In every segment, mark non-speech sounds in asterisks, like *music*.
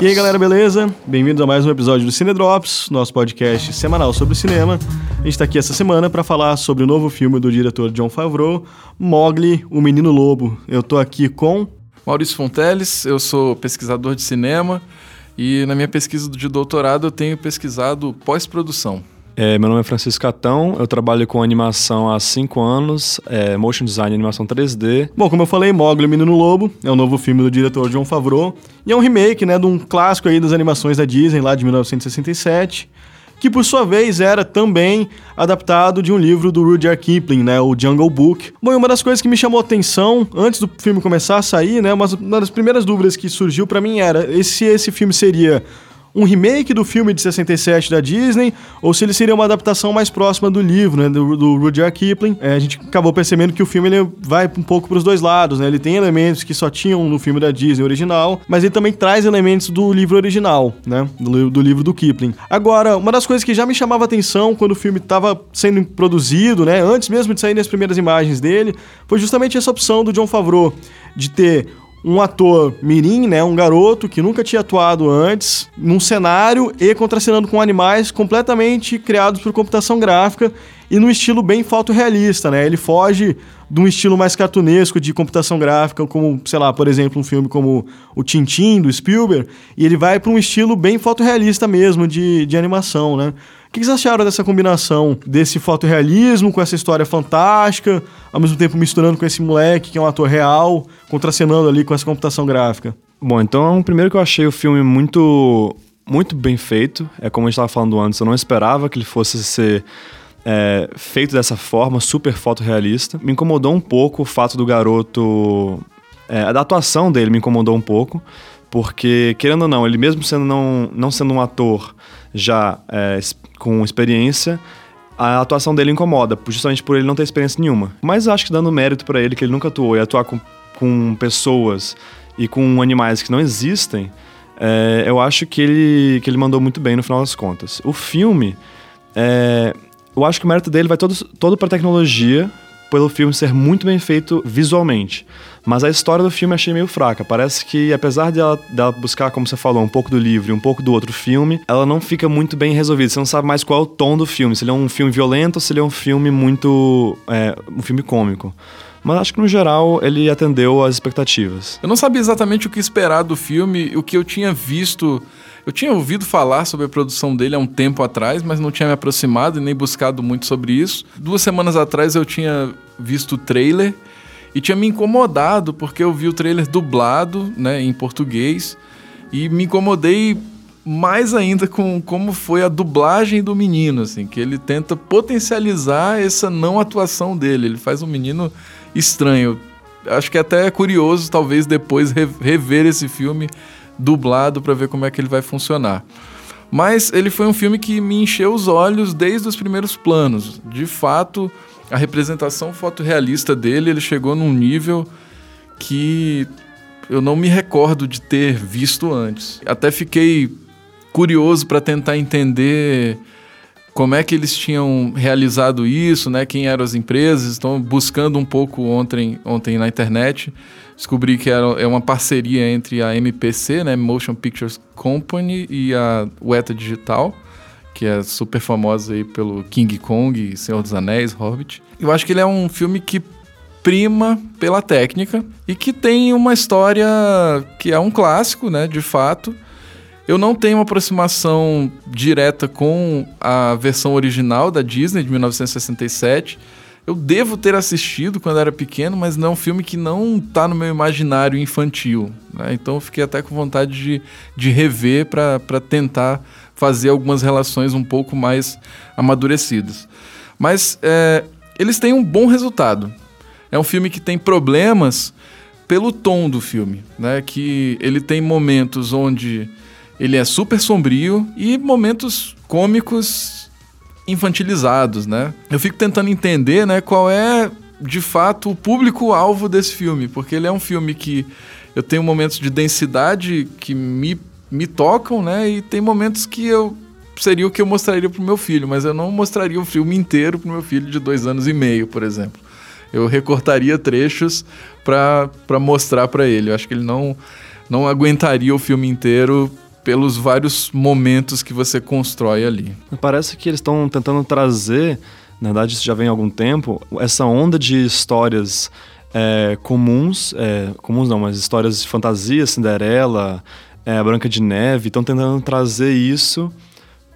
E aí galera, beleza? Bem-vindos a mais um episódio do Cine Drops, nosso podcast semanal sobre cinema. A gente está aqui essa semana para falar sobre o novo filme do diretor John Favreau, Mowgli, o Menino Lobo. Eu tô aqui com Maurício Fonteles, eu sou pesquisador de cinema e na minha pesquisa de doutorado eu tenho pesquisado pós-produção. É, meu nome é Francisco Catão, eu trabalho com animação há 5 anos, é, motion design e animação 3D. Bom, como eu falei, Mogli, Menino Lobo, é o novo filme do diretor John Favreau, e é um remake, né, de um clássico aí das animações da Disney, lá de 1967, que por sua vez era também adaptado de um livro do Rudyard Kipling, né, o Jungle Book. Bom, e uma das coisas que me chamou a atenção antes do filme começar a sair, né, uma das primeiras dúvidas que surgiu para mim era se esse filme seria um remake do filme de 67 da Disney, ou se ele seria uma adaptação mais próxima do livro, né, do, do Rudyard Kipling. É, a gente acabou percebendo que o filme ele vai um pouco para os dois lados, né? Ele tem elementos que só tinham no filme da Disney original, mas ele também traz elementos do livro original, né? Do, do livro do Kipling. Agora, uma das coisas que já me chamava atenção quando o filme estava sendo produzido, né, antes mesmo de sair as primeiras imagens dele, foi justamente essa opção do John Favreau de ter um ator mirim, né, um garoto que nunca tinha atuado antes, num cenário e contracenando com animais completamente criados por computação gráfica e num estilo bem fotorrealista, né? Ele foge de um estilo mais cartunesco de computação gráfica, como, sei lá, por exemplo, um filme como o Tintin, do Spielberg, e ele vai para um estilo bem fotorrealista mesmo de, de animação, né? O que vocês acharam dessa combinação desse fotorrealismo com essa história fantástica, ao mesmo tempo misturando com esse moleque que é um ator real, contracenando ali com essa computação gráfica? Bom, então, primeiro que eu achei o filme muito, muito bem feito. É como a gente estava falando antes, eu não esperava que ele fosse ser é, feito dessa forma, super fotorrealista. Me incomodou um pouco o fato do garoto. É, a atuação dele me incomodou um pouco, porque, querendo ou não, ele mesmo sendo não, não sendo um ator já é, com experiência, a atuação dele incomoda, justamente por ele não ter experiência nenhuma. Mas acho que dando mérito para ele, que ele nunca atuou, e atuar com, com pessoas e com animais que não existem, é, eu acho que ele, que ele mandou muito bem no final das contas. O filme, é, eu acho que o mérito dele vai todo, todo para tecnologia, pelo filme ser muito bem feito visualmente. Mas a história do filme achei meio fraca. Parece que, apesar dela, dela buscar, como você falou, um pouco do livro e um pouco do outro filme, ela não fica muito bem resolvida. Você não sabe mais qual é o tom do filme. Se ele é um filme violento ou se ele é um filme muito. É, um filme cômico. Mas acho que no geral ele atendeu às expectativas. Eu não sabia exatamente o que esperar do filme, o que eu tinha visto. Eu tinha ouvido falar sobre a produção dele há um tempo atrás, mas não tinha me aproximado e nem buscado muito sobre isso. Duas semanas atrás eu tinha visto o trailer e tinha me incomodado porque eu vi o trailer dublado, né, em português, e me incomodei mais ainda com como foi a dublagem do menino, assim, que ele tenta potencializar essa não atuação dele. Ele faz um menino estranho. Acho que até é curioso, talvez depois rever esse filme dublado para ver como é que ele vai funcionar. Mas ele foi um filme que me encheu os olhos desde os primeiros planos. De fato, a representação fotorrealista dele, ele chegou num nível que eu não me recordo de ter visto antes. Até fiquei curioso para tentar entender como é que eles tinham realizado isso, né? Quem eram as empresas? Estão buscando um pouco ontem, ontem na internet. Descobri que era, é uma parceria entre a MPC, né? Motion Pictures Company, e a Weta Digital que é super famosa aí pelo King Kong, Senhor dos Anéis, Hobbit. Eu acho que ele é um filme que prima pela técnica e que tem uma história que é um clássico, né, de fato. Eu não tenho uma aproximação direta com a versão original da Disney de 1967. Eu devo ter assistido quando era pequeno, mas não é um filme que não está no meu imaginário infantil. Né? Então eu fiquei até com vontade de, de rever para tentar fazer algumas relações um pouco mais amadurecidas. Mas é, eles têm um bom resultado. É um filme que tem problemas pelo tom do filme, né? Que ele tem momentos onde ele é super sombrio e momentos cômicos infantilizados, né? Eu fico tentando entender, né, qual é de fato o público alvo desse filme, porque ele é um filme que eu tenho momentos de densidade que me me tocam, né? E tem momentos que eu seria o que eu mostraria pro meu filho, mas eu não mostraria o filme inteiro pro meu filho de dois anos e meio, por exemplo. Eu recortaria trechos para mostrar para ele. Eu acho que ele não, não aguentaria o filme inteiro pelos vários momentos que você constrói ali. Parece que eles estão tentando trazer, na verdade isso já vem há algum tempo, essa onda de histórias é, comuns, é, comuns não, mas histórias de fantasia, Cinderela, é, Branca de Neve, estão tentando trazer isso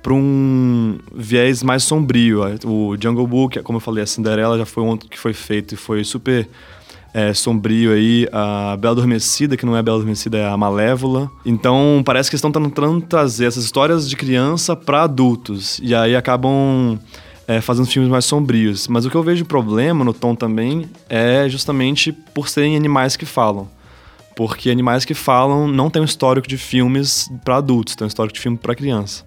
para um viés mais sombrio. O Jungle Book, como eu falei, a Cinderela já foi um que foi feito e foi super é, sombrio aí, a Bela Adormecida, que não é a Bela Adormecida, é a Malévola. Então parece que estão tentando trazer essas histórias de criança para adultos. E aí acabam é, fazendo filmes mais sombrios. Mas o que eu vejo problema no tom também é justamente por serem animais que falam. Porque animais que falam não tem um histórico de filmes para adultos, tem um histórico de filme para criança.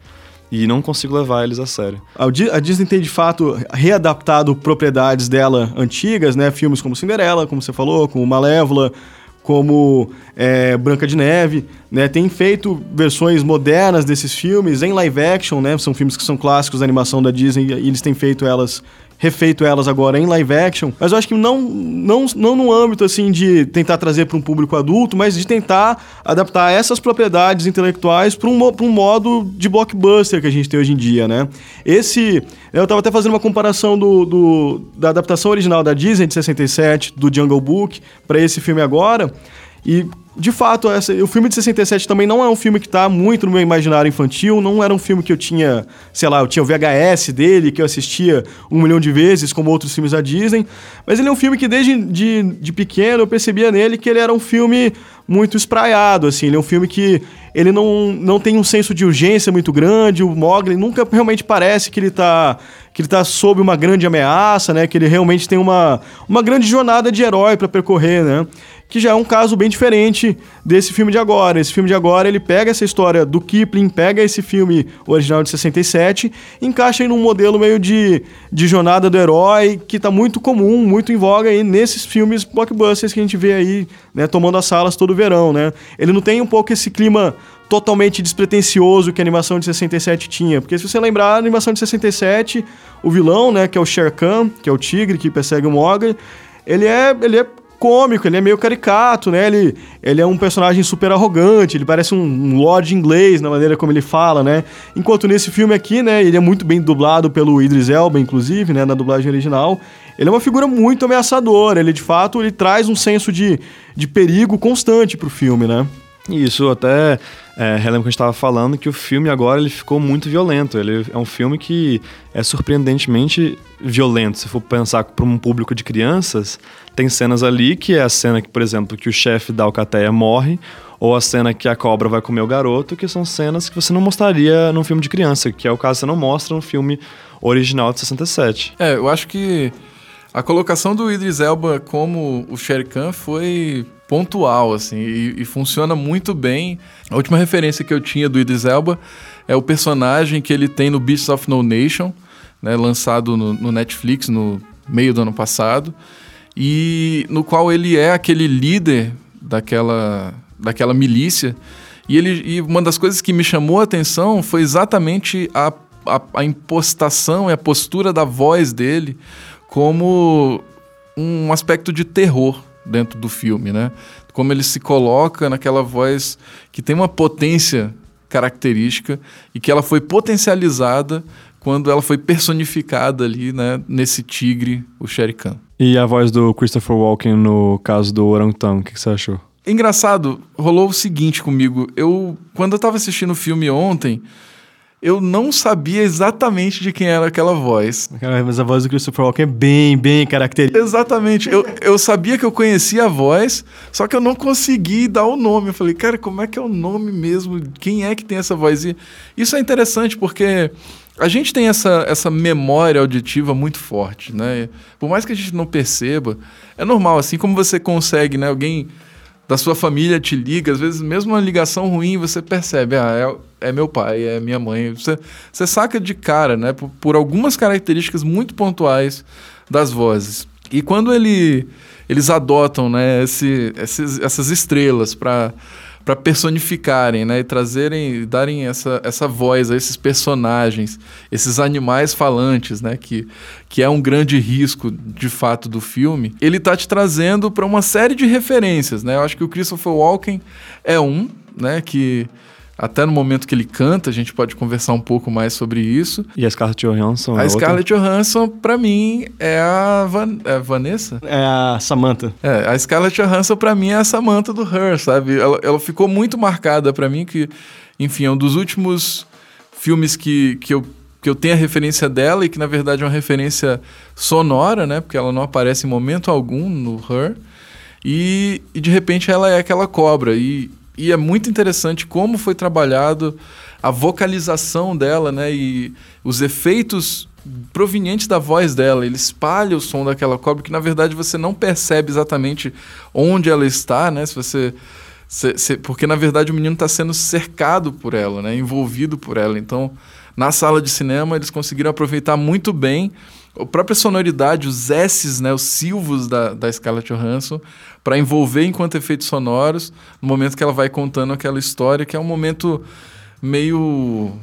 E não consigo levar eles a sério. A Disney tem, de fato, readaptado propriedades dela antigas, né? Filmes como Cinderela, como você falou, como Malévola, como é, Branca de Neve, né? Tem feito versões modernas desses filmes em live action, né? São filmes que são clássicos da animação da Disney e eles têm feito elas refeito elas agora em live action, mas eu acho que não, não, não no âmbito assim de tentar trazer para um público adulto, mas de tentar adaptar essas propriedades intelectuais para um, um modo de blockbuster que a gente tem hoje em dia, né? Esse. Eu estava até fazendo uma comparação do, do, da adaptação original da Disney de 67, do Jungle Book, para esse filme agora. E de fato, essa, o filme de 67 também não é um filme que está muito no meu imaginário infantil, não era um filme que eu tinha, sei lá, eu tinha o VHS dele, que eu assistia um milhão de vezes, como outros filmes da Disney, mas ele é um filme que desde de, de pequeno eu percebia nele que ele era um filme muito espraiado, assim, ele é um filme que ele não, não tem um senso de urgência muito grande, o Mogli nunca realmente parece que ele está que ele tá sob uma grande ameaça, né, que ele realmente tem uma, uma grande jornada de herói para percorrer, né, que já é um caso bem diferente desse filme de agora. Esse filme de agora, ele pega essa história do Kipling, pega esse filme original de 67, encaixa em um modelo meio de, de jornada do herói, que está muito comum, muito em voga aí nesses filmes blockbusters que a gente vê aí, né, tomando as salas todo verão, né? Ele não tem um pouco esse clima totalmente despretensioso que a animação de 67 tinha. Porque se você lembrar, a animação de 67, o vilão, né, que é o Sher Khan, que é o tigre que persegue o Mogli, ele é, ele é cômico, ele é meio caricato, né? Ele, ele é um personagem super arrogante, ele parece um, um lord inglês na maneira como ele fala, né? Enquanto nesse filme aqui, né, ele é muito bem dublado pelo Idris Elba, inclusive, né, na dublagem original. Ele é uma figura muito ameaçadora, ele de fato ele traz um senso de, de perigo constante pro filme, né? Isso, até é, relembro que a gente estava falando que o filme agora ele ficou muito violento. Ele é um filme que é surpreendentemente violento. Se for pensar para um público de crianças, tem cenas ali que é a cena que, por exemplo, que o chefe da alcateia morre, ou a cena que a cobra vai comer o garoto, que são cenas que você não mostraria num filme de criança, que é o caso que você não mostra no filme original de 67. É, eu acho que a colocação do Idris Elba como o Shere Khan foi pontual, assim, e, e, funciona muito bem. A última referência que eu tinha do Idris Elba é o personagem que ele tem no Beasts of No Nation, né, lançado no, no Netflix no meio do ano passado, e no qual ele é aquele líder daquela, daquela milícia. E, ele, e uma das coisas que me chamou a atenção foi exatamente a, a, a impostação e a postura da voz dele como um aspecto de terror dentro do filme, né? Como ele se coloca naquela voz que tem uma potência característica e que ela foi potencializada quando ela foi personificada ali, né, nesse tigre, o Shere Khan. E a voz do Christopher Walken no caso do Orangutan, o que, que você achou? Engraçado, rolou o seguinte comigo. Eu, quando eu tava assistindo o filme ontem, eu não sabia exatamente de quem era aquela voz. mas a voz do Christopher Walken é bem, bem característica. Exatamente. Eu, eu sabia que eu conhecia a voz, só que eu não consegui dar o nome. Eu falei, cara, como é que é o nome mesmo? Quem é que tem essa voz? E isso é interessante porque a gente tem essa, essa memória auditiva muito forte, né? Por mais que a gente não perceba, é normal, assim como você consegue, né? Alguém da sua família te liga, às vezes mesmo uma ligação ruim, você percebe, ah, é, é meu pai, é minha mãe. Você, você saca de cara, né? Por, por algumas características muito pontuais das vozes. E quando ele, eles adotam né, esse, esses, essas estrelas para para personificarem, né, e trazerem, darem essa, essa voz a esses personagens, esses animais falantes, né, que, que é um grande risco de fato do filme. Ele tá te trazendo para uma série de referências, né? Eu acho que o Christopher Walken é um, né, que até no momento que ele canta, a gente pode conversar um pouco mais sobre isso. E a Scarlett Johansson? A é Scarlett outra? Johansson, pra mim, é a, Van é a Vanessa? É a Samantha. É, a Scarlett Johansson, pra mim, é a Samantha do Her, sabe? Ela, ela ficou muito marcada pra mim, que, enfim, é um dos últimos filmes que, que eu que eu tenho a referência dela e que na verdade é uma referência sonora, né? Porque ela não aparece em momento algum no Her. E, e de repente ela é aquela cobra. E, e é muito interessante como foi trabalhado a vocalização dela, né? E os efeitos provenientes da voz dela. Ele espalha o som daquela cobra que na verdade você não percebe exatamente onde ela está, né? Se você se, se, porque na verdade o menino está sendo cercado por ela, né? Envolvido por ela. Então na sala de cinema eles conseguiram aproveitar muito bem a própria sonoridade, os S's, né, os silvos da, da Scarlett Johansson, para envolver enquanto efeitos sonoros, no momento que ela vai contando aquela história, que é um momento meio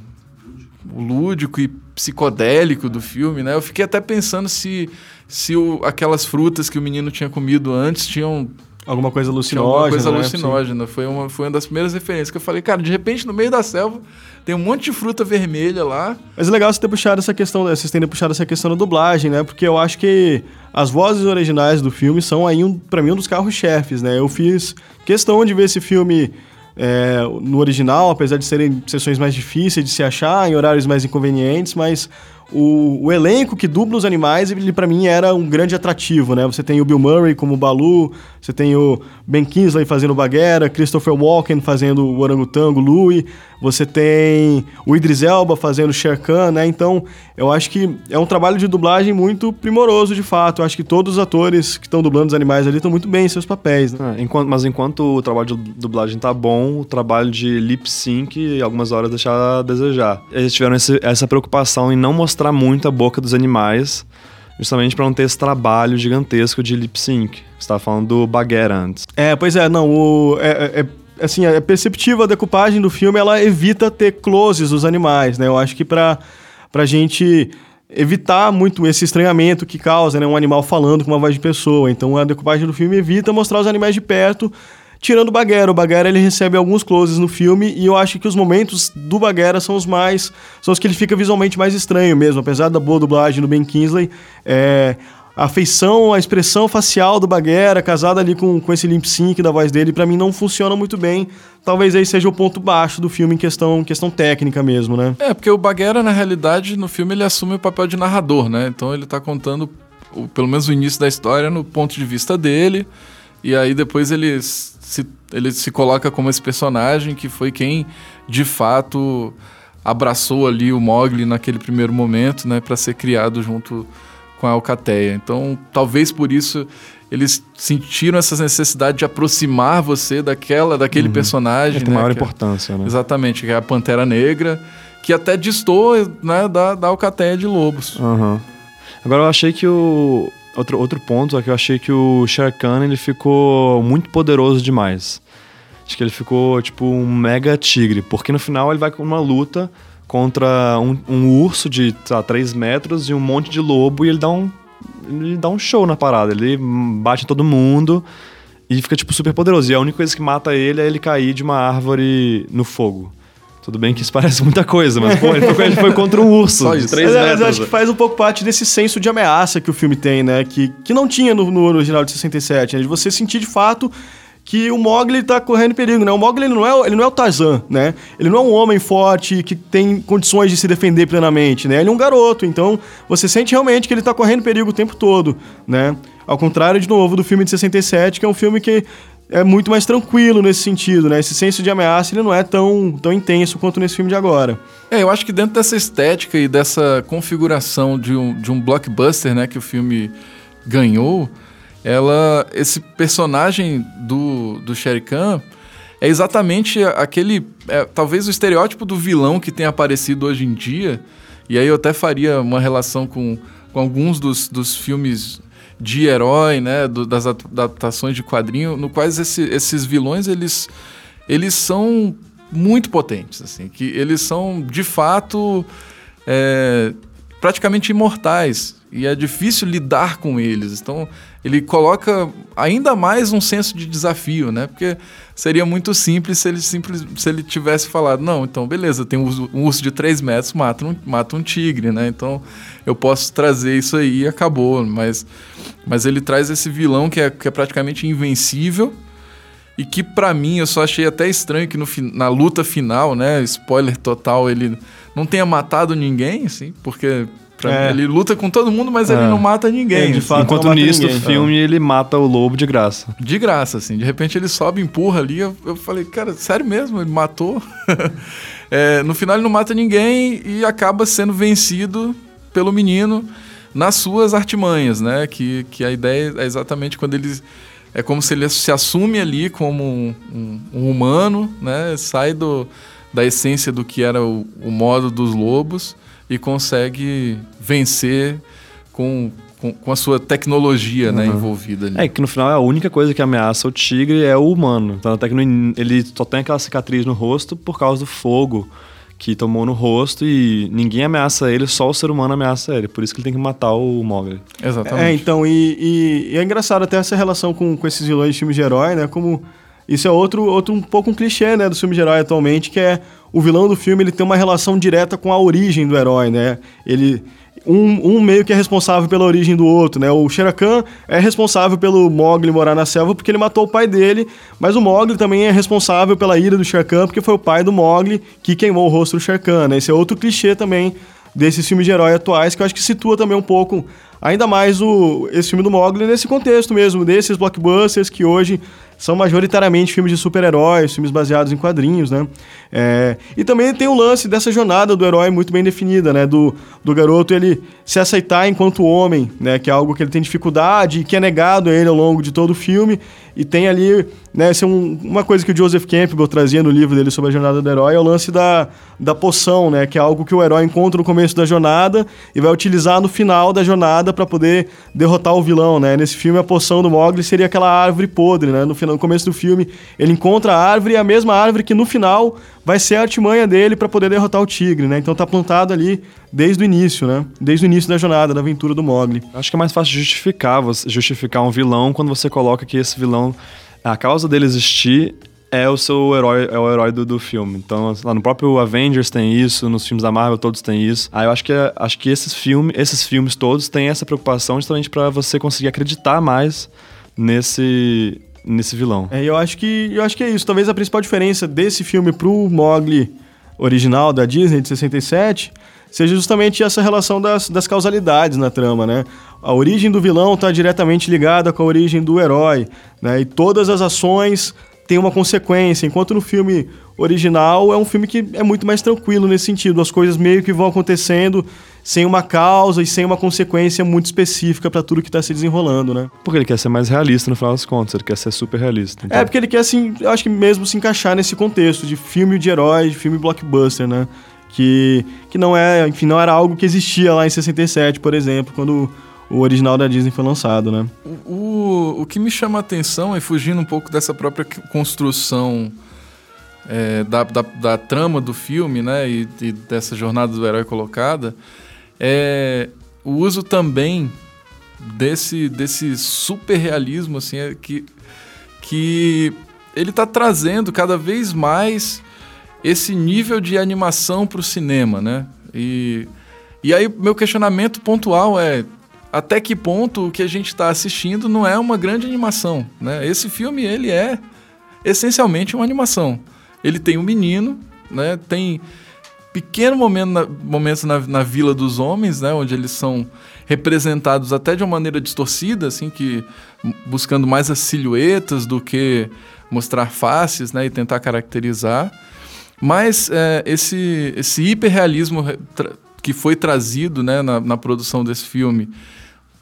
lúdico e psicodélico do filme, né? Eu fiquei até pensando se, se o, aquelas frutas que o menino tinha comido antes tinham Alguma coisa alucinógena. Alguma coisa né? alucinógena. Foi uma, foi uma das primeiras referências que eu falei, cara, de repente no meio da selva tem um monte de fruta vermelha lá. Mas é legal você ter puxado essa questão, vocês terem puxado essa questão da dublagem, né? Porque eu acho que as vozes originais do filme são aí, um, para mim, um dos carros-chefes, né? Eu fiz questão de ver esse filme é, no original, apesar de serem sessões mais difíceis de se achar, em horários mais inconvenientes, mas o, o, elenco que dubla os animais, ele para mim era um grande atrativo, né? Você tem o Bill Murray como Balu, você tem o Ben Kingsley fazendo Baguera, Christopher Walken fazendo o orangotango Louie, você tem o Idris Elba fazendo o Sher Khan, né? Então, eu acho que é um trabalho de dublagem muito primoroso, de fato. Eu acho que todos os atores que estão dublando os animais ali estão muito bem em seus papéis, né? É, enquanto, mas enquanto o trabalho de dublagem tá bom, o trabalho de lip sync algumas horas deixar a desejar. Eles tiveram esse, essa preocupação em não mostrar muito a boca dos animais, justamente para não ter esse trabalho gigantesco de lip sync. Você tava falando do Baguera antes. É, pois é, não, o, é, é assim, é perceptível a decupagem do filme, ela evita ter closes dos animais, né? Eu acho que pra, pra gente evitar muito esse estranhamento que causa, né? Um animal falando com uma voz de pessoa. Então a decupagem do filme evita mostrar os animais de perto, tirando o Baguera. O Baguera ele recebe alguns closes no filme e eu acho que os momentos do Baguera são os mais. são os que ele fica visualmente mais estranho mesmo. Apesar da boa dublagem do Ben Kingsley, é, a feição, a expressão facial do Baguera, casada ali com, com esse limp sync da voz dele, para mim não funciona muito bem. Talvez aí seja o ponto baixo do filme em questão, questão técnica mesmo, né? É, porque o Baguera, na realidade, no filme ele assume o papel de narrador, né? Então ele tá contando, o, pelo menos o início da história, no ponto de vista dele. E aí depois ele se, ele se coloca como esse personagem que foi quem, de fato, abraçou ali o Mogli naquele primeiro momento, né? para ser criado junto com a Alcateia. Então, talvez por isso eles sentiram essa necessidade de aproximar você daquela, daquele uhum. personagem. Tem né, maior importância, é, né? Exatamente, que é a Pantera Negra, que até distou né, da, da Alcateia de Lobos. Uhum. Agora eu achei que o. Outro, outro ponto é que eu achei que o Shere Khan ele ficou muito poderoso demais. Acho que ele ficou tipo um mega tigre, porque no final ele vai com uma luta contra um, um urso de tá, 3 metros e um monte de lobo e ele dá um. Ele dá um show na parada. Ele bate em todo mundo e fica, tipo, super poderoso. E a única coisa que mata ele é ele cair de uma árvore no fogo. Tudo bem que isso *laughs* parece muita coisa, mas pô, ele foi, ele foi contra um urso de 3 metros. Mas eu acho que faz um pouco parte desse senso de ameaça que o filme tem, né? Que, que não tinha no, no original de 67, né? De você sentir de fato que o Mogli está correndo perigo, né? O Mogli ele não, é, ele não é o Tarzan, né? Ele não é um homem forte que tem condições de se defender plenamente, né? Ele é um garoto, então você sente realmente que ele está correndo perigo o tempo todo, né? Ao contrário, de novo, do filme de 67, que é um filme que é muito mais tranquilo nesse sentido, né? Esse senso de ameaça ele não é tão, tão intenso quanto nesse filme de agora. É, eu acho que dentro dessa estética e dessa configuração de um, de um blockbuster, né, que o filme ganhou, ela esse personagem do, do Shere Khan é exatamente aquele é, talvez o estereótipo do vilão que tem aparecido hoje em dia e aí eu até faria uma relação com, com alguns dos, dos filmes de herói né do, das adaptações de quadrinho no quais esse, esses vilões eles eles são muito potentes assim que eles são de fato é, praticamente imortais e é difícil lidar com eles. Então, ele coloca ainda mais um senso de desafio, né? Porque seria muito simples se ele, simples, se ele tivesse falado, não, então beleza, tem um urso, de 3 metros, mata um, mata um tigre, né? Então eu posso trazer isso aí e acabou. Mas, mas ele traz esse vilão que é, que é praticamente invencível e que para mim eu só achei até estranho que no, na luta final, né, spoiler total, ele não tenha matado ninguém, assim, porque é. Ele luta com todo mundo, mas é. ele não mata ninguém. É, de fato, Enquanto nisso, no filme, ele mata o lobo de graça. De graça, assim. De repente ele sobe, empurra ali. Eu, eu falei, cara, sério mesmo? Ele matou? *laughs* É, no final ele não mata ninguém e acaba sendo vencido pelo menino nas suas artimanhas, né? Que, que a ideia é exatamente quando ele... É como se ele se assume ali como um, um, um humano, né? Sai do, da essência do que era o, o modo dos lobos e consegue vencer com, com, com a sua tecnologia né, uhum. né, envolvida ali. É que no final é a única coisa que ameaça o tigre é o humano. Tanto é que no, ele só tem aquela cicatriz no rosto por causa do fogo que tomou no rosto e ninguém ameaça ele, só o ser humano ameaça ele. Por isso que ele tem que matar o Mogli. Exatamente. É, então, e, e, e, é engraçado até essa relação com, com esses vilões de filmes de herói, né? Como isso é outro, outro um pouco um clichê, né, do filme de herói atualmente, que é o vilão do filme ele tem uma relação direta com a origem do herói, né? Ele um, um, meio que é responsável pela origem do outro, né? O Sherakan é responsável pelo Mogli morar na selva porque ele matou o pai dele, mas o Mogli também é responsável pela ira do Sherakan porque foi o pai do Mogli que queimou o rosto do Sherakan, né? Esse é outro clichê também desses filmes de herói atuais que eu acho que situa também um pouco ainda mais o, esse filme do Mogli nesse contexto mesmo, desses blockbusters que hoje são majoritariamente filmes de super-heróis, filmes baseados em quadrinhos, né? É, e também tem o lance dessa jornada do herói muito bem definida, né? Do, do garoto ele se aceitar enquanto homem, né? Que é algo que ele tem dificuldade e que é negado a ele ao longo de todo o filme. E tem ali, né? Essa é um, uma coisa que o Joseph Campbell trazia no livro dele sobre a jornada do herói, é o lance da, da poção, né? Que é algo que o herói encontra no começo da jornada e vai utilizar no final da jornada para poder derrotar o vilão, né? Nesse filme, a poção do Mogli seria aquela árvore podre, né? No, final, no começo do filme, ele encontra a árvore, a mesma árvore que no final vai ser a artimanha dele para poder derrotar o tigre, né? Então tá plantado ali desde o início, né? Desde o início da jornada, da aventura do Mogli. Acho que é mais fácil justificar, justificar um vilão quando você coloca que esse vilão, a causa dele existir é o seu herói, é o herói do, do filme. Então, lá no próprio Avengers tem isso, nos filmes da Marvel todos têm isso. Aí eu acho que acho que esses filmes, esses filmes todos têm essa preocupação justamente para você conseguir acreditar mais nesse nesse vilão. É, eu acho que eu acho que é isso. Talvez a principal diferença desse filme pro Mogli original da Disney de 67 seja justamente essa relação das, das causalidades na trama, né? A origem do vilão está diretamente ligada com a origem do herói, né? E todas as ações têm uma consequência, enquanto no filme original é um filme que é muito mais tranquilo nesse sentido, as coisas meio que vão acontecendo sem uma causa e sem uma consequência muito específica para tudo que está se desenrolando, né? Porque ele quer ser mais realista no final das contas, ele quer ser super realista. Então. É, porque ele quer, assim, eu acho que mesmo se encaixar nesse contexto de filme de herói, de filme blockbuster, né? Que, que não é, enfim, não era algo que existia lá em 67, por exemplo, quando o original da Disney foi lançado, né? O, o, que me chama a atenção é fugindo um pouco dessa própria construção é, da, da, da, trama do filme, né? E, e dessa jornada do herói colocada é o uso também desse, desse super realismo, assim, é que, que ele está trazendo cada vez mais esse nível de animação para o cinema, né? E, e aí meu questionamento pontual é até que ponto o que a gente está assistindo não é uma grande animação, né? Esse filme ele é essencialmente uma animação. Ele tem um menino, né? Tem pequeno momento na, momentos na, na Vila dos Homens, né, onde eles são representados até de uma maneira distorcida, assim, que buscando mais as silhuetas do que mostrar faces, né, e tentar caracterizar. Mas é, esse, esse hiperrealismo que foi trazido né, na, na produção desse filme,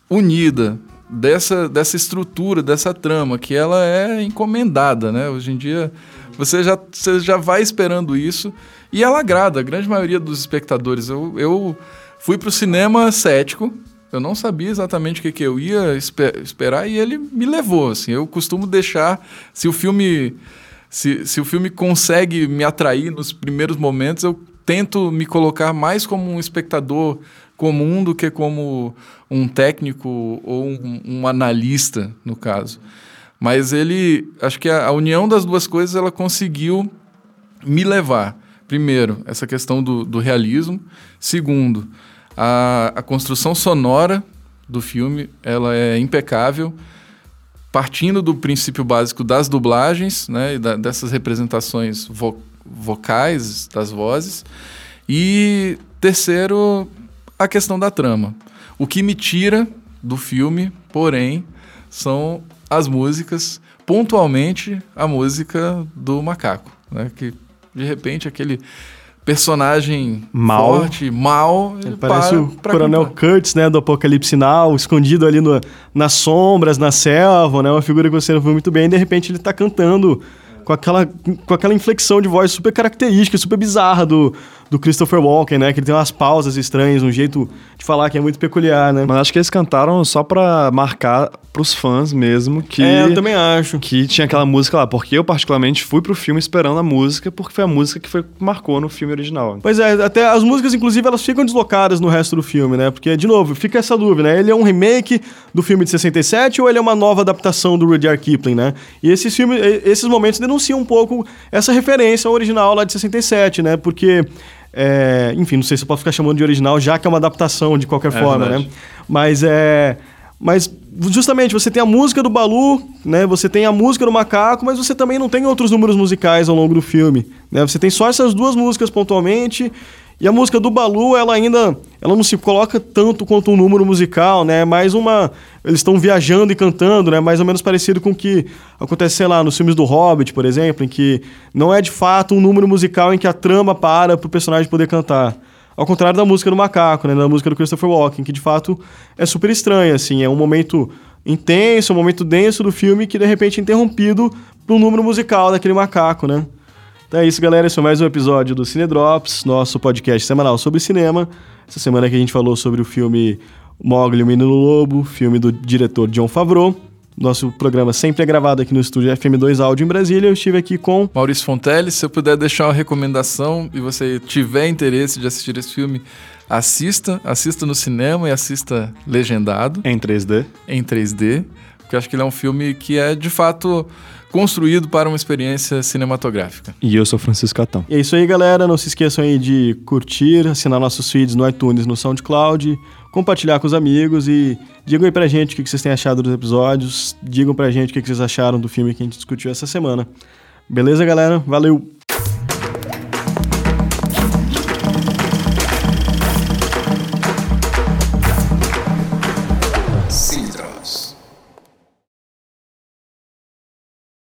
unida dessa, dessa estrutura, dessa trama, que ela é encomendada, né? Hoje em dia você já, você já vai esperando isso e ela agrada a grande maioria dos espectadores. Eu, eu fui pro cinema cético, eu não sabia exatamente o que, que eu ia esper esperar e ele me levou. Assim, eu costumo deixar, se o filme se, se o filme consegue me atrair nos primeiros momentos, eu tento me colocar mais como um espectador comum do que como um técnico ou um, um analista, no caso. Mas ele, acho que a, a, união das duas coisas, ela conseguiu me levar. Primeiro, essa questão do, do realismo. Segundo, a, a construção sonora do filme, ela é impecável partindo do princípio básico das dublagens, né, e da, dessas representações vo vocais das vozes. E terceiro, a questão da trama. O que me tira do filme, porém, são as músicas, pontualmente a música do macaco, né, que de repente aquele personagem mal. forte, mal. Ele parece o Coronel Kurtz, né, do Apocalipse Now, escondido ali no, nas sombras, na selva, né, uma figura que você não viu muito bem, e de repente ele está cantando com aquela, com aquela inflexão de voz super característica, super bizarra do, do Christopher Walken, né? Que ele tem umas pausas estranhas, um jeito de falar que é muito peculiar, né? Mas acho que eles cantaram só pra marcar pros fãs mesmo que... É, eu também acho. Que tinha aquela música lá, porque eu particularmente fui pro filme esperando a música, porque foi a música que foi, marcou no filme original. Pois é, até as músicas, inclusive, elas ficam deslocadas no resto do filme, né? Porque, de novo, fica essa dúvida, né? Ele é um remake do filme de 67 ou ele é uma nova adaptação do Rudyard Kipling, né? E esses filmes, esses momentos denunciam um pouco essa referência ao original lá de 67, né? Porque é, enfim, não sei se eu posso ficar chamando de original, já que é uma adaptação de qualquer é forma, verdade. né? Mas é. Mas justamente você tem a música do Balu, né? Você tem a música do Macaco, mas você também não tem outros números musicais ao longo do filme, né? Você tem só essas duas músicas pontualmente e a música do Balu, ela ainda ela não se coloca tanto quanto um número musical, né? É mais uma. Eles estão viajando e cantando, né? Mais ou menos parecido com o que acontece, sei lá, nos filmes do Hobbit, por exemplo, em que não é de fato um número musical em que a trama para para o personagem poder cantar. Ao contrário da música do Macaco, né? Da música do Christopher Walken, que de fato é super estranha, assim. É um momento intenso, um momento denso do filme que de repente é interrompido por um número musical daquele macaco, né? Então é isso, galera. Esse foi mais um episódio do Cine Drops, nosso podcast semanal sobre cinema. Essa semana que a gente falou sobre o filme Mogli, o Menino Lobo, filme do diretor John Favreau. Nosso programa sempre é gravado aqui no estúdio FM2 Áudio em Brasília. Eu estive aqui com Maurício Fontelli. Se eu puder deixar uma recomendação e você tiver interesse de assistir esse filme, assista, assista no cinema e assista legendado. Em 3D. Em 3D. Porque acho que ele é um filme que é de fato construído para uma experiência cinematográfica. E eu sou Francisco Catão. E é isso aí, galera. Não se esqueçam aí de curtir, assinar nossos feeds no iTunes, no SoundCloud, compartilhar com os amigos e digam aí pra gente o que vocês têm achado dos episódios, digam pra gente o que vocês acharam do filme que a gente discutiu essa semana. Beleza, galera? Valeu!